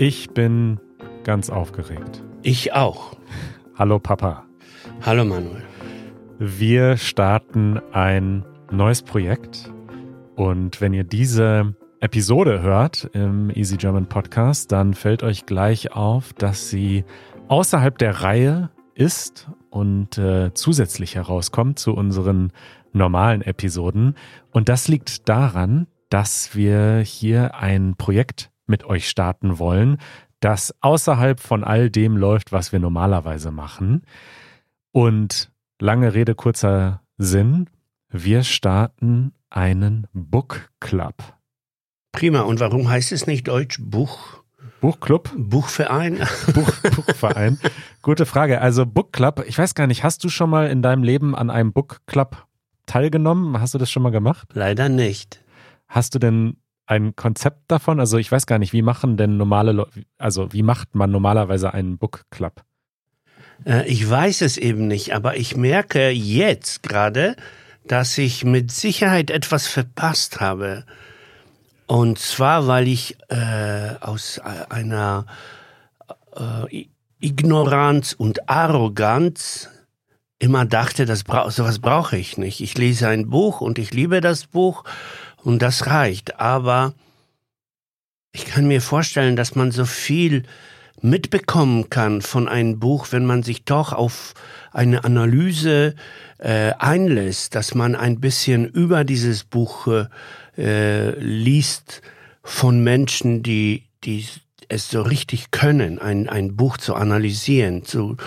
Ich bin ganz aufgeregt. Ich auch. Hallo Papa. Hallo Manuel. Wir starten ein neues Projekt und wenn ihr diese Episode hört im Easy German Podcast, dann fällt euch gleich auf, dass sie außerhalb der Reihe ist und äh, zusätzlich herauskommt zu unseren normalen Episoden. Und das liegt daran, dass wir hier ein Projekt mit euch starten wollen, das außerhalb von all dem läuft, was wir normalerweise machen. Und lange Rede, kurzer Sinn, wir starten einen Book Club. Prima. Und warum heißt es nicht Deutsch Buch? Buchclub? Buchverein? Buch, Buchverein. Gute Frage. Also Book Club, ich weiß gar nicht, hast du schon mal in deinem Leben an einem Book Club teilgenommen? Hast du das schon mal gemacht? Leider nicht. Hast du denn ein Konzept davon? Also ich weiß gar nicht, wie machen denn normale Leute, also wie macht man normalerweise einen Book Club? Äh, ich weiß es eben nicht, aber ich merke jetzt gerade, dass ich mit Sicherheit etwas verpasst habe. Und zwar, weil ich äh, aus einer äh, Ignoranz und Arroganz immer dachte, das bra sowas brauche ich nicht. Ich lese ein Buch und ich liebe das Buch und das reicht. Aber ich kann mir vorstellen, dass man so viel mitbekommen kann von einem Buch, wenn man sich doch auf eine Analyse äh, einlässt, dass man ein bisschen über dieses Buch äh, liest von Menschen, die, die es so richtig können, ein, ein Buch zu analysieren, zu,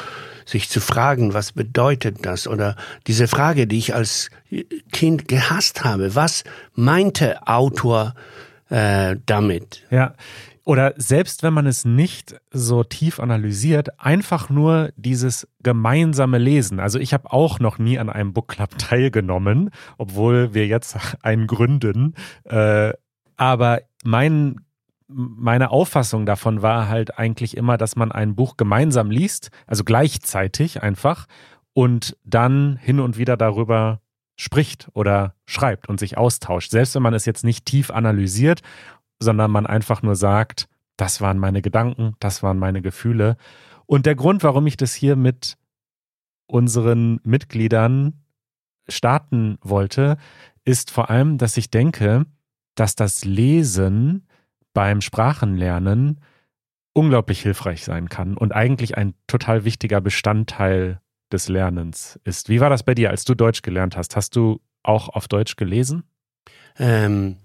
sich zu fragen, was bedeutet das? Oder diese Frage, die ich als Kind gehasst habe, was meinte Autor äh, damit? Ja. Oder selbst wenn man es nicht so tief analysiert, einfach nur dieses gemeinsame Lesen. Also ich habe auch noch nie an einem Book Club teilgenommen, obwohl wir jetzt einen gründen. Äh, aber mein meine Auffassung davon war halt eigentlich immer, dass man ein Buch gemeinsam liest, also gleichzeitig einfach, und dann hin und wieder darüber spricht oder schreibt und sich austauscht. Selbst wenn man es jetzt nicht tief analysiert, sondern man einfach nur sagt, das waren meine Gedanken, das waren meine Gefühle. Und der Grund, warum ich das hier mit unseren Mitgliedern starten wollte, ist vor allem, dass ich denke, dass das Lesen beim Sprachenlernen unglaublich hilfreich sein kann und eigentlich ein total wichtiger Bestandteil des Lernens ist. Wie war das bei dir, als du Deutsch gelernt hast? Hast du auch auf Deutsch gelesen? Ähm,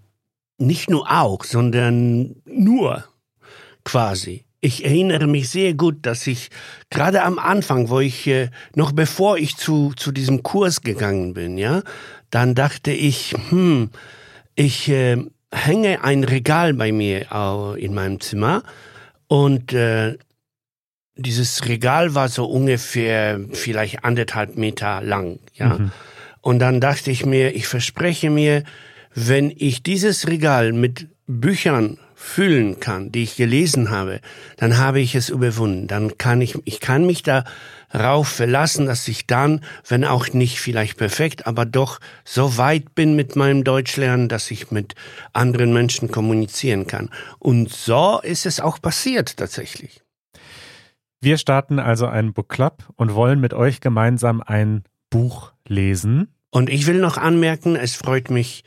nicht nur auch, sondern nur quasi. Ich erinnere mich sehr gut, dass ich gerade am Anfang, wo ich äh, noch bevor ich zu zu diesem Kurs gegangen bin, ja, dann dachte ich, hm, ich äh, hänge ein Regal bei mir in meinem Zimmer und äh, dieses Regal war so ungefähr vielleicht anderthalb Meter lang, ja. Mhm. Und dann dachte ich mir, ich verspreche mir, wenn ich dieses Regal mit Büchern füllen kann, die ich gelesen habe, dann habe ich es überwunden. Dann kann ich, ich kann mich darauf verlassen, dass ich dann, wenn auch nicht vielleicht perfekt, aber doch so weit bin mit meinem Deutschlernen, dass ich mit anderen Menschen kommunizieren kann. Und so ist es auch passiert tatsächlich. Wir starten also einen Book Club und wollen mit euch gemeinsam ein Buch lesen. Und ich will noch anmerken, es freut mich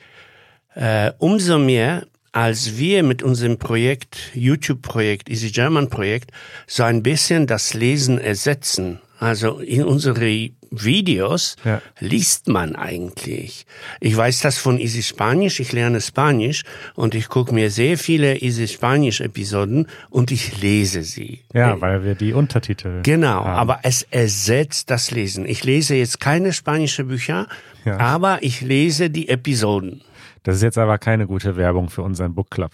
äh, umso mehr, als wir mit unserem Projekt, YouTube-Projekt, Easy German Projekt, so ein bisschen das Lesen ersetzen. Also in unsere Videos ja. liest man eigentlich. Ich weiß das von Easy Spanisch, ich lerne Spanisch und ich gucke mir sehr viele Easy Spanisch Episoden und ich lese sie. Ja, weil wir die Untertitel. Genau, haben. aber es ersetzt das Lesen. Ich lese jetzt keine spanischen Bücher, ja. aber ich lese die Episoden. Das ist jetzt aber keine gute Werbung für unseren Book Club.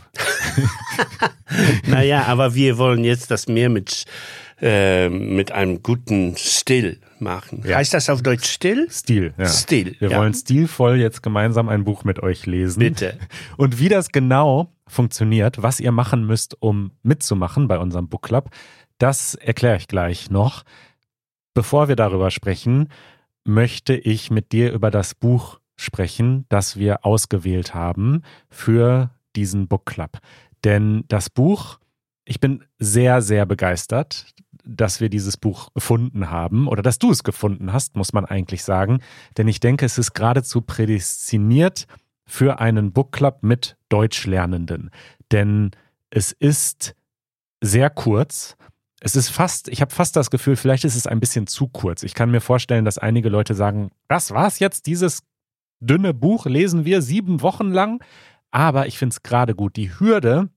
naja, aber wir wollen jetzt das mehr mit, äh, mit einem guten Stil machen. Ja. Heißt das auf Deutsch still? Stil, ja. Stil. Wir ja. wollen stilvoll jetzt gemeinsam ein Buch mit euch lesen. Bitte. Und wie das genau funktioniert, was ihr machen müsst, um mitzumachen bei unserem Book Club, das erkläre ich gleich noch. Bevor wir darüber sprechen, möchte ich mit dir über das Buch sprechen, das wir ausgewählt haben für diesen Book Club. Denn das Buch ich bin sehr, sehr begeistert, dass wir dieses Buch gefunden haben oder dass du es gefunden hast, muss man eigentlich sagen. Denn ich denke, es ist geradezu prädestiniert für einen Book Club mit Deutschlernenden. Denn es ist sehr kurz. Es ist fast, ich habe fast das Gefühl, vielleicht ist es ein bisschen zu kurz. Ich kann mir vorstellen, dass einige Leute sagen, das war's jetzt, dieses dünne Buch lesen wir sieben Wochen lang. Aber ich finde es gerade gut. Die Hürde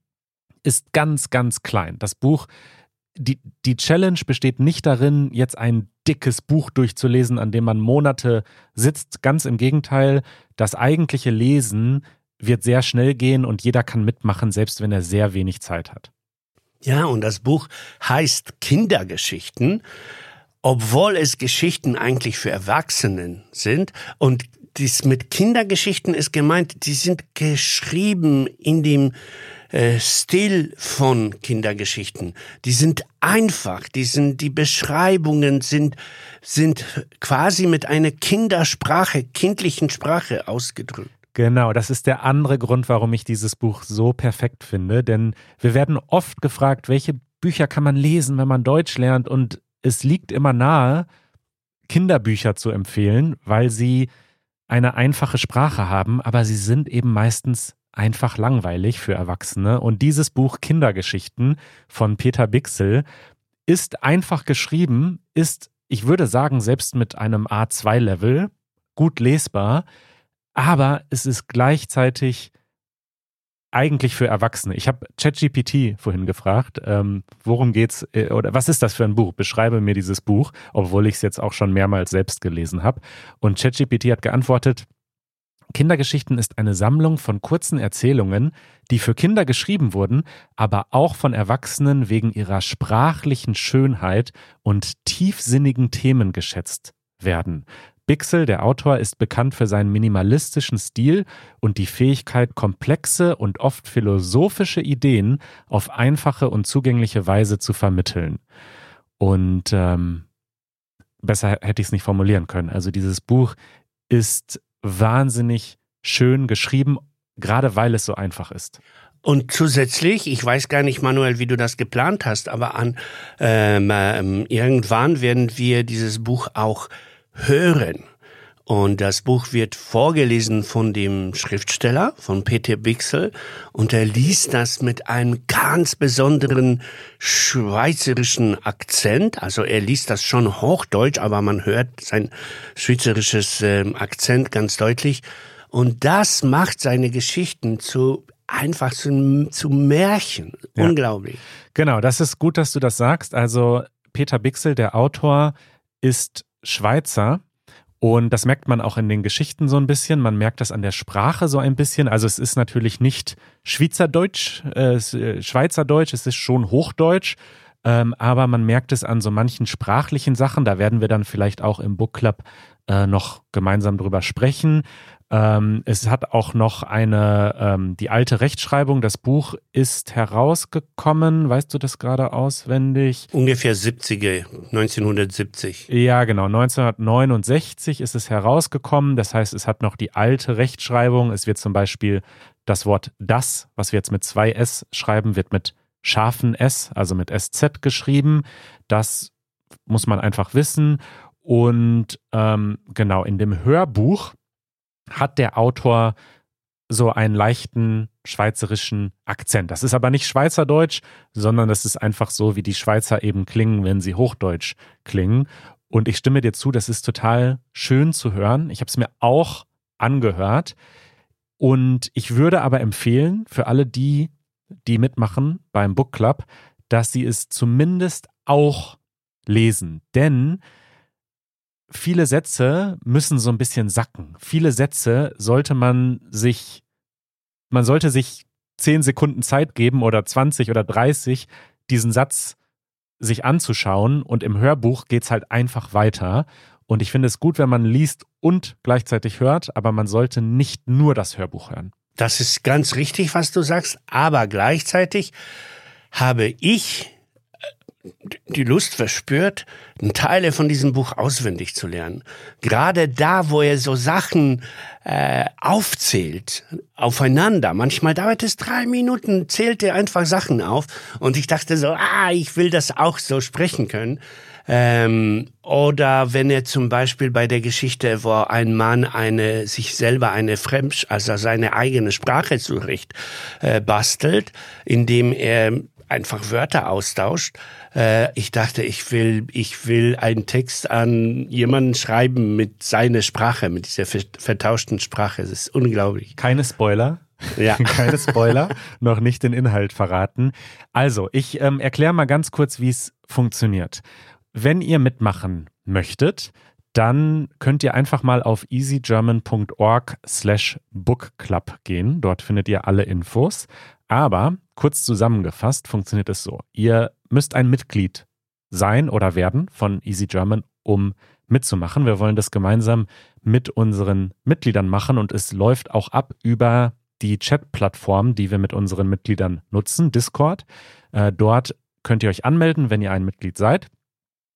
ist ganz, ganz klein. Das Buch, die, die Challenge besteht nicht darin, jetzt ein dickes Buch durchzulesen, an dem man Monate sitzt. Ganz im Gegenteil, das eigentliche Lesen wird sehr schnell gehen und jeder kann mitmachen, selbst wenn er sehr wenig Zeit hat. Ja, und das Buch heißt Kindergeschichten, obwohl es Geschichten eigentlich für Erwachsenen sind. Und dies mit Kindergeschichten ist gemeint, die sind geschrieben in dem äh, Stil von Kindergeschichten. Die sind einfach, die sind, die Beschreibungen sind, sind quasi mit einer Kindersprache, kindlichen Sprache ausgedrückt. Genau, das ist der andere Grund, warum ich dieses Buch so perfekt finde. Denn wir werden oft gefragt, welche Bücher kann man lesen, wenn man Deutsch lernt? Und es liegt immer nahe, Kinderbücher zu empfehlen, weil sie eine einfache Sprache haben, aber sie sind eben meistens einfach langweilig für Erwachsene. Und dieses Buch Kindergeschichten von Peter Bixel ist einfach geschrieben, ist, ich würde sagen, selbst mit einem A2-Level gut lesbar, aber es ist gleichzeitig eigentlich für Erwachsene. Ich habe ChatGPT vorhin gefragt, ähm, worum geht's äh, oder was ist das für ein Buch? Beschreibe mir dieses Buch, obwohl ich es jetzt auch schon mehrmals selbst gelesen habe. Und ChatGPT hat geantwortet, Kindergeschichten ist eine Sammlung von kurzen Erzählungen, die für Kinder geschrieben wurden, aber auch von Erwachsenen wegen ihrer sprachlichen Schönheit und tiefsinnigen Themen geschätzt werden. Bixel, der Autor, ist bekannt für seinen minimalistischen Stil und die Fähigkeit, komplexe und oft philosophische Ideen auf einfache und zugängliche Weise zu vermitteln. Und ähm, besser hätte ich es nicht formulieren können. Also dieses Buch ist wahnsinnig schön geschrieben, gerade weil es so einfach ist. Und zusätzlich, ich weiß gar nicht, Manuel, wie du das geplant hast, aber an ähm, ähm, irgendwann werden wir dieses Buch auch hören. Und das Buch wird vorgelesen von dem Schriftsteller, von Peter Bixel. Und er liest das mit einem ganz besonderen schweizerischen Akzent. Also er liest das schon Hochdeutsch, aber man hört sein schweizerisches äh, Akzent ganz deutlich. Und das macht seine Geschichten zu einfach zu, zu Märchen. Ja. Unglaublich. Genau, das ist gut, dass du das sagst. Also Peter Bixel, der Autor, ist Schweizer. Und das merkt man auch in den Geschichten so ein bisschen. Man merkt das an der Sprache so ein bisschen. Also es ist natürlich nicht Schweizerdeutsch, äh, äh, Schweizerdeutsch, es ist schon Hochdeutsch. Ähm, aber man merkt es an so manchen sprachlichen Sachen. Da werden wir dann vielleicht auch im Book Club äh, noch gemeinsam drüber sprechen. Ähm, es hat auch noch eine, ähm, die alte Rechtschreibung, das Buch ist herausgekommen, weißt du das gerade auswendig? Ungefähr 70er, 1970. Ja, genau, 1969 ist es herausgekommen, das heißt, es hat noch die alte Rechtschreibung, es wird zum Beispiel das Wort das, was wir jetzt mit zwei S schreiben, wird mit scharfen S, also mit SZ geschrieben, das muss man einfach wissen. Und ähm, genau, in dem Hörbuch hat der Autor so einen leichten schweizerischen Akzent. Das ist aber nicht Schweizerdeutsch, sondern das ist einfach so, wie die Schweizer eben klingen, wenn sie Hochdeutsch klingen. Und ich stimme dir zu, das ist total schön zu hören. Ich habe es mir auch angehört. Und ich würde aber empfehlen, für alle die, die mitmachen beim Book Club, dass sie es zumindest auch lesen. Denn viele Sätze müssen so ein bisschen sacken. Viele Sätze sollte man sich, man sollte sich zehn Sekunden Zeit geben oder 20 oder 30, diesen Satz sich anzuschauen und im Hörbuch geht's halt einfach weiter. Und ich finde es gut, wenn man liest und gleichzeitig hört, aber man sollte nicht nur das Hörbuch hören. Das ist ganz richtig, was du sagst, aber gleichzeitig habe ich die Lust verspürt, Teile von diesem Buch auswendig zu lernen. Gerade da, wo er so Sachen äh, aufzählt, aufeinander. Manchmal dauert es drei Minuten, zählt er einfach Sachen auf. Und ich dachte so, ah, ich will das auch so sprechen können. Ähm, oder wenn er zum Beispiel bei der Geschichte, wo ein Mann eine, sich selber eine Fremd, also seine eigene Sprache zurecht äh, bastelt, indem er einfach Wörter austauscht. Äh, ich dachte, ich will, ich will einen Text an jemanden schreiben mit seiner Sprache, mit dieser vertauschten Sprache. Das ist unglaublich. Keine Spoiler. Ja. Keine Spoiler, noch nicht den Inhalt verraten. Also, ich ähm, erkläre mal ganz kurz, wie es funktioniert. Wenn ihr mitmachen möchtet, dann könnt ihr einfach mal auf easygerman.org slash bookclub gehen. Dort findet ihr alle Infos. Aber kurz zusammengefasst funktioniert es so. Ihr müsst ein Mitglied sein oder werden von Easy German, um mitzumachen. Wir wollen das gemeinsam mit unseren Mitgliedern machen und es läuft auch ab über die Chat-Plattform, die wir mit unseren Mitgliedern nutzen, Discord. Äh, dort könnt ihr euch anmelden, wenn ihr ein Mitglied seid.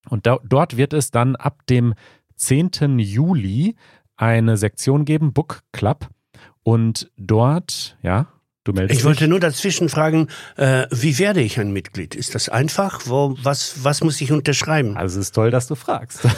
Und da, dort wird es dann ab dem 10. Juli eine Sektion geben, Book Club. Und dort, ja, Du meldest ich wollte nur dazwischen fragen, äh, wie werde ich ein Mitglied? Ist das einfach? Wo, was, was muss ich unterschreiben? Also es ist toll, dass du fragst.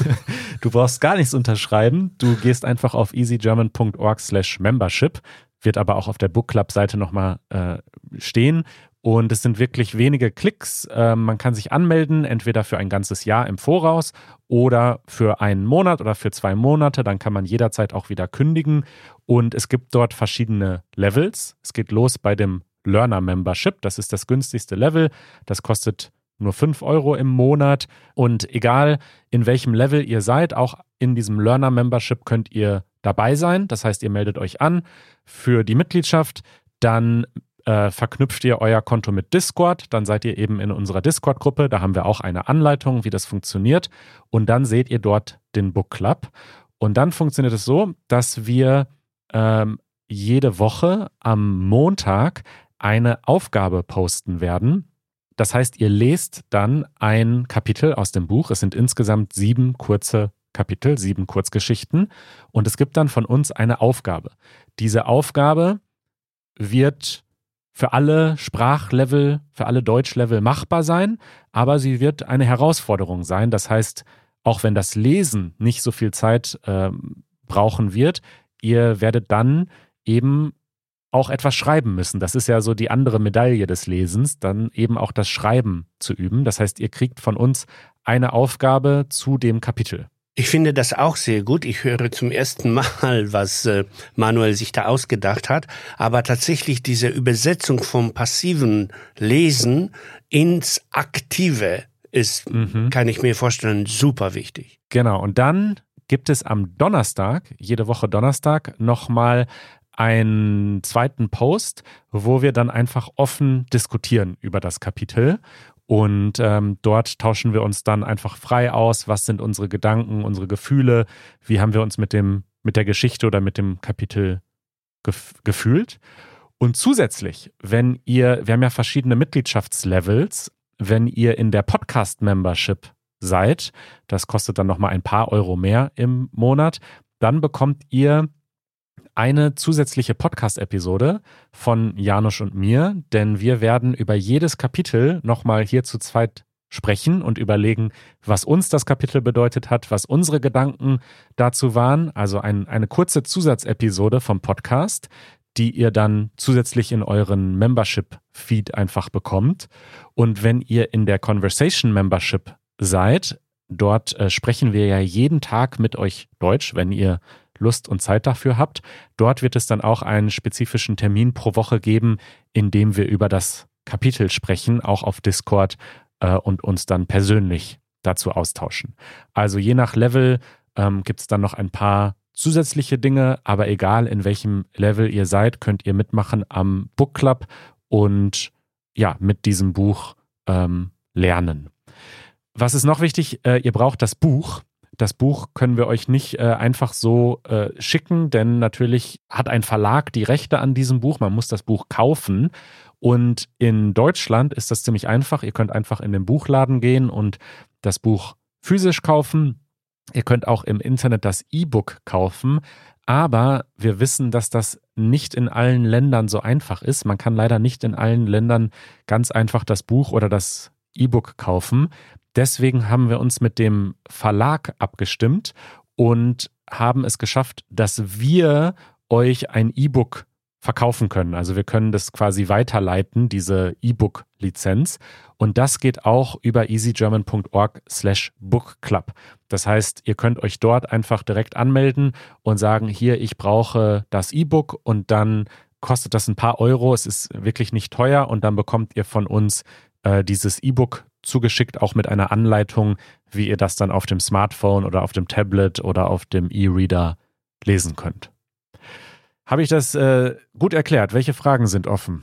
Du brauchst gar nichts unterschreiben. Du gehst einfach auf easygerman.org slash membership, wird aber auch auf der Book Club Seite nochmal äh, stehen. Und es sind wirklich wenige Klicks. Äh, man kann sich anmelden, entweder für ein ganzes Jahr im Voraus oder für einen Monat oder für zwei Monate. Dann kann man jederzeit auch wieder kündigen. Und es gibt dort verschiedene Levels. Es geht los bei dem Learner Membership. Das ist das günstigste Level. Das kostet nur 5 Euro im Monat. Und egal in welchem Level ihr seid, auch in diesem Learner Membership könnt ihr dabei sein. Das heißt, ihr meldet euch an für die Mitgliedschaft. Dann äh, verknüpft ihr euer Konto mit Discord, dann seid ihr eben in unserer Discord-Gruppe, da haben wir auch eine Anleitung, wie das funktioniert und dann seht ihr dort den Book Club und dann funktioniert es so, dass wir ähm, jede Woche am Montag eine Aufgabe posten werden. Das heißt, ihr lest dann ein Kapitel aus dem Buch. Es sind insgesamt sieben kurze Kapitel, sieben Kurzgeschichten. Und es gibt dann von uns eine Aufgabe. Diese Aufgabe wird für alle Sprachlevel, für alle Deutschlevel machbar sein, aber sie wird eine Herausforderung sein. Das heißt, auch wenn das Lesen nicht so viel Zeit äh, brauchen wird, ihr werdet dann eben auch etwas schreiben müssen. Das ist ja so die andere Medaille des Lesens, dann eben auch das Schreiben zu üben. Das heißt, ihr kriegt von uns eine Aufgabe zu dem Kapitel. Ich finde das auch sehr gut. Ich höre zum ersten Mal, was äh, Manuel sich da ausgedacht hat. Aber tatsächlich diese Übersetzung vom passiven Lesen ins Aktive ist, mhm. kann ich mir vorstellen, super wichtig. Genau. Und dann gibt es am Donnerstag, jede Woche Donnerstag, nochmal einen zweiten Post, wo wir dann einfach offen diskutieren über das Kapitel. Und ähm, dort tauschen wir uns dann einfach frei aus, was sind unsere Gedanken, unsere Gefühle, wie haben wir uns mit dem, mit der Geschichte oder mit dem Kapitel gef gefühlt. Und zusätzlich, wenn ihr, wir haben ja verschiedene Mitgliedschaftslevels, wenn ihr in der Podcast-Membership seid, das kostet dann nochmal ein paar Euro mehr im Monat, dann bekommt ihr eine zusätzliche Podcast-Episode von Janusz und mir, denn wir werden über jedes Kapitel nochmal hier zu zweit sprechen und überlegen, was uns das Kapitel bedeutet hat, was unsere Gedanken dazu waren. Also ein, eine kurze Zusatzepisode vom Podcast, die ihr dann zusätzlich in euren Membership-Feed einfach bekommt. Und wenn ihr in der Conversation Membership seid, dort äh, sprechen wir ja jeden Tag mit euch Deutsch, wenn ihr Lust und Zeit dafür habt. Dort wird es dann auch einen spezifischen Termin pro Woche geben, in dem wir über das Kapitel sprechen, auch auf Discord äh, und uns dann persönlich dazu austauschen. Also je nach Level ähm, gibt es dann noch ein paar zusätzliche Dinge, aber egal in welchem Level ihr seid, könnt ihr mitmachen am Book Club und ja, mit diesem Buch ähm, lernen. Was ist noch wichtig? Äh, ihr braucht das Buch Das Buch können wir euch nicht äh, einfach so äh, schicken, denn natürlich hat ein Verlag die Rechte an diesem Buch. Man muss das Buch kaufen. Und in Deutschland ist das ziemlich einfach. Ihr könnt einfach in den Buchladen gehen und das Buch physisch kaufen. Ihr könnt auch im Internet das E-Book kaufen. Aber wir wissen, dass das nicht in allen Ländern so einfach ist. Man kann leider nicht in allen Ländern ganz einfach das Buch oder das E-Book kaufen. Deswegen haben wir uns mit dem Verlag abgestimmt und haben es geschafft, dass wir euch ein E-Book verkaufen können. Also wir können das quasi weiterleiten, diese E-Book-Lizenz. Und das geht auch über easygerman.org slash bookclub. Das heißt, ihr könnt euch dort einfach direkt anmelden und sagen, hier, ich brauche das E-Book und dann kostet das ein paar Euro. Es ist wirklich nicht teuer und dann bekommt ihr von uns äh, dieses E-Book zugeschickt, auch mit einer Anleitung, wie ihr das dann auf dem Smartphone oder auf dem Tablet oder auf dem E-Reader lesen könnt. Habe ich das äh, gut erklärt? Welche Fragen sind offen?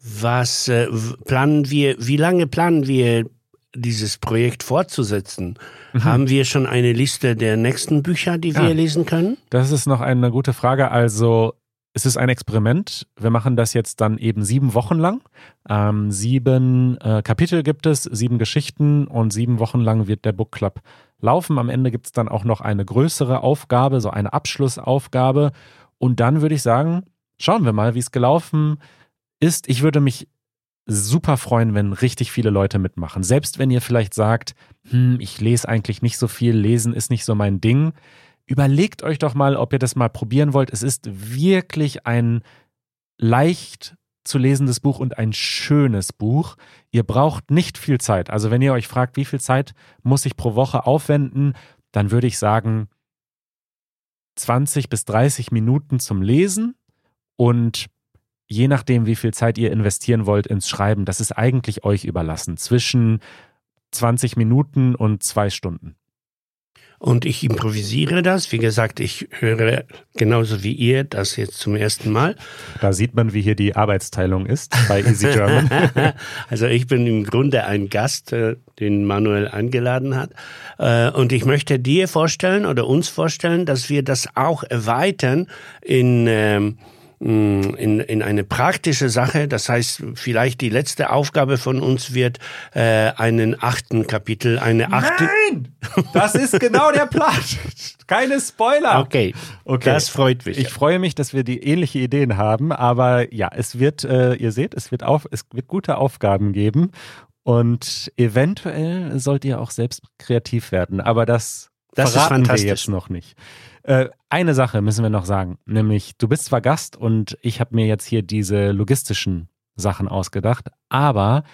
Was äh, planen wir, wie lange planen wir dieses Projekt fortzusetzen? Mhm. Haben wir schon eine Liste der nächsten Bücher, die wir ja, lesen können? Das ist noch eine gute Frage. Also es ist ein Experiment. Wir machen das jetzt dann eben sieben Wochen lang. Ähm, sieben äh, Kapitel gibt es, sieben Geschichten und sieben Wochen lang wird der Book Club laufen. Am Ende gibt es dann auch noch eine größere Aufgabe, so eine Abschlussaufgabe. Und dann würde ich sagen, schauen wir mal, wie es gelaufen ist. Ich würde mich super freuen, wenn richtig viele Leute mitmachen. Selbst wenn ihr vielleicht sagt, hm, ich lese eigentlich nicht so viel, lesen ist nicht so mein Ding. Überlegt euch doch mal, ob ihr das mal probieren wollt. Es ist wirklich ein leicht zu lesendes Buch und ein schönes Buch. Ihr braucht nicht viel Zeit. Also wenn ihr euch fragt, wie viel Zeit muss ich pro Woche aufwenden, dann würde ich sagen, 20 bis 30 Minuten zum Lesen und je nachdem, wie viel Zeit ihr investieren wollt ins Schreiben, das ist eigentlich euch überlassen. Zwischen 20 Minuten und zwei Stunden. Und ich improvisiere das. Wie gesagt, ich höre genauso wie ihr das jetzt zum ersten Mal. Da sieht man, wie hier die Arbeitsteilung ist bei Easy German. also ich bin im Grunde ein Gast, äh, den Manuel eingeladen hat. Äh, und ich möchte dir vorstellen oder uns vorstellen, dass wir das auch erweitern in ähm, in, in eine praktische Sache. Das heißt, vielleicht die letzte Aufgabe von uns wird äh, einen achten Kapitel, eine achte. Nein! Das ist genau der Plan. Keine Spoiler. Okay. okay. Das freut mich. Ich freue mich, dass wir die ähnliche Ideen haben, aber ja, es wird, äh, ihr seht, es wird auf, es wird gute Aufgaben geben und eventuell sollt ihr auch selbst kreativ werden, aber das, das verraten wir jetzt noch nicht. Äh, eine Sache müssen wir noch sagen, nämlich du bist zwar Gast und ich habe mir jetzt hier diese logistischen Sachen ausgedacht, aber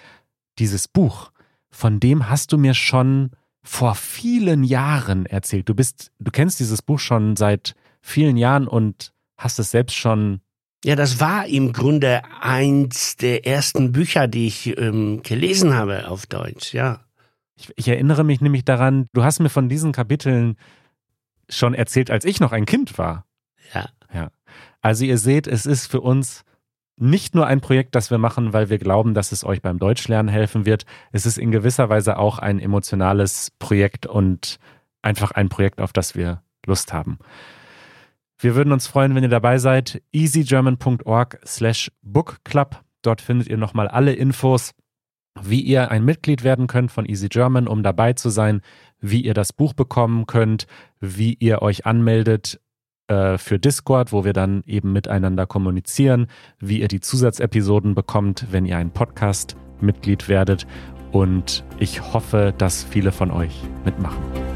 dieses Buch, von dem hast du mir schon vor vielen Jahren erzählt. Du bist, du kennst dieses Buch schon seit vielen Jahren und hast es selbst schon ja, das war im Grunde eins der ersten Bücher, die ich ähm, gelesen habe auf Deutsch, ja. Ich, ich, erinnere mich nämlich daran, du hast mir von diesen Kapiteln schon erzählt, als ich noch ein Kind war. Ja. Ja. Also ihr seht, es ist für uns nicht nur ein Projekt, das wir machen, weil wir glauben, dass es euch beim Deutschlernen helfen wird. Es ist in gewisser Weise auch ein emotionales Projekt und einfach ein Projekt, auf das wir Lust haben. Wir würden uns freuen, wenn ihr dabei seid. easygerman.org slash bookclub. Dort findet ihr nochmal alle Infos, wie ihr ein Mitglied werden könnt von Easy German, um dabei zu sein, wie ihr das Buch bekommen könnt, wie ihr euch anmeldet äh, für Discord, wo wir dann eben miteinander kommunizieren, wie ihr die Zusatzepisoden bekommt, wenn ihr ein Podcast-Mitglied werdet. Und ich hoffe, dass viele von euch mitmachen.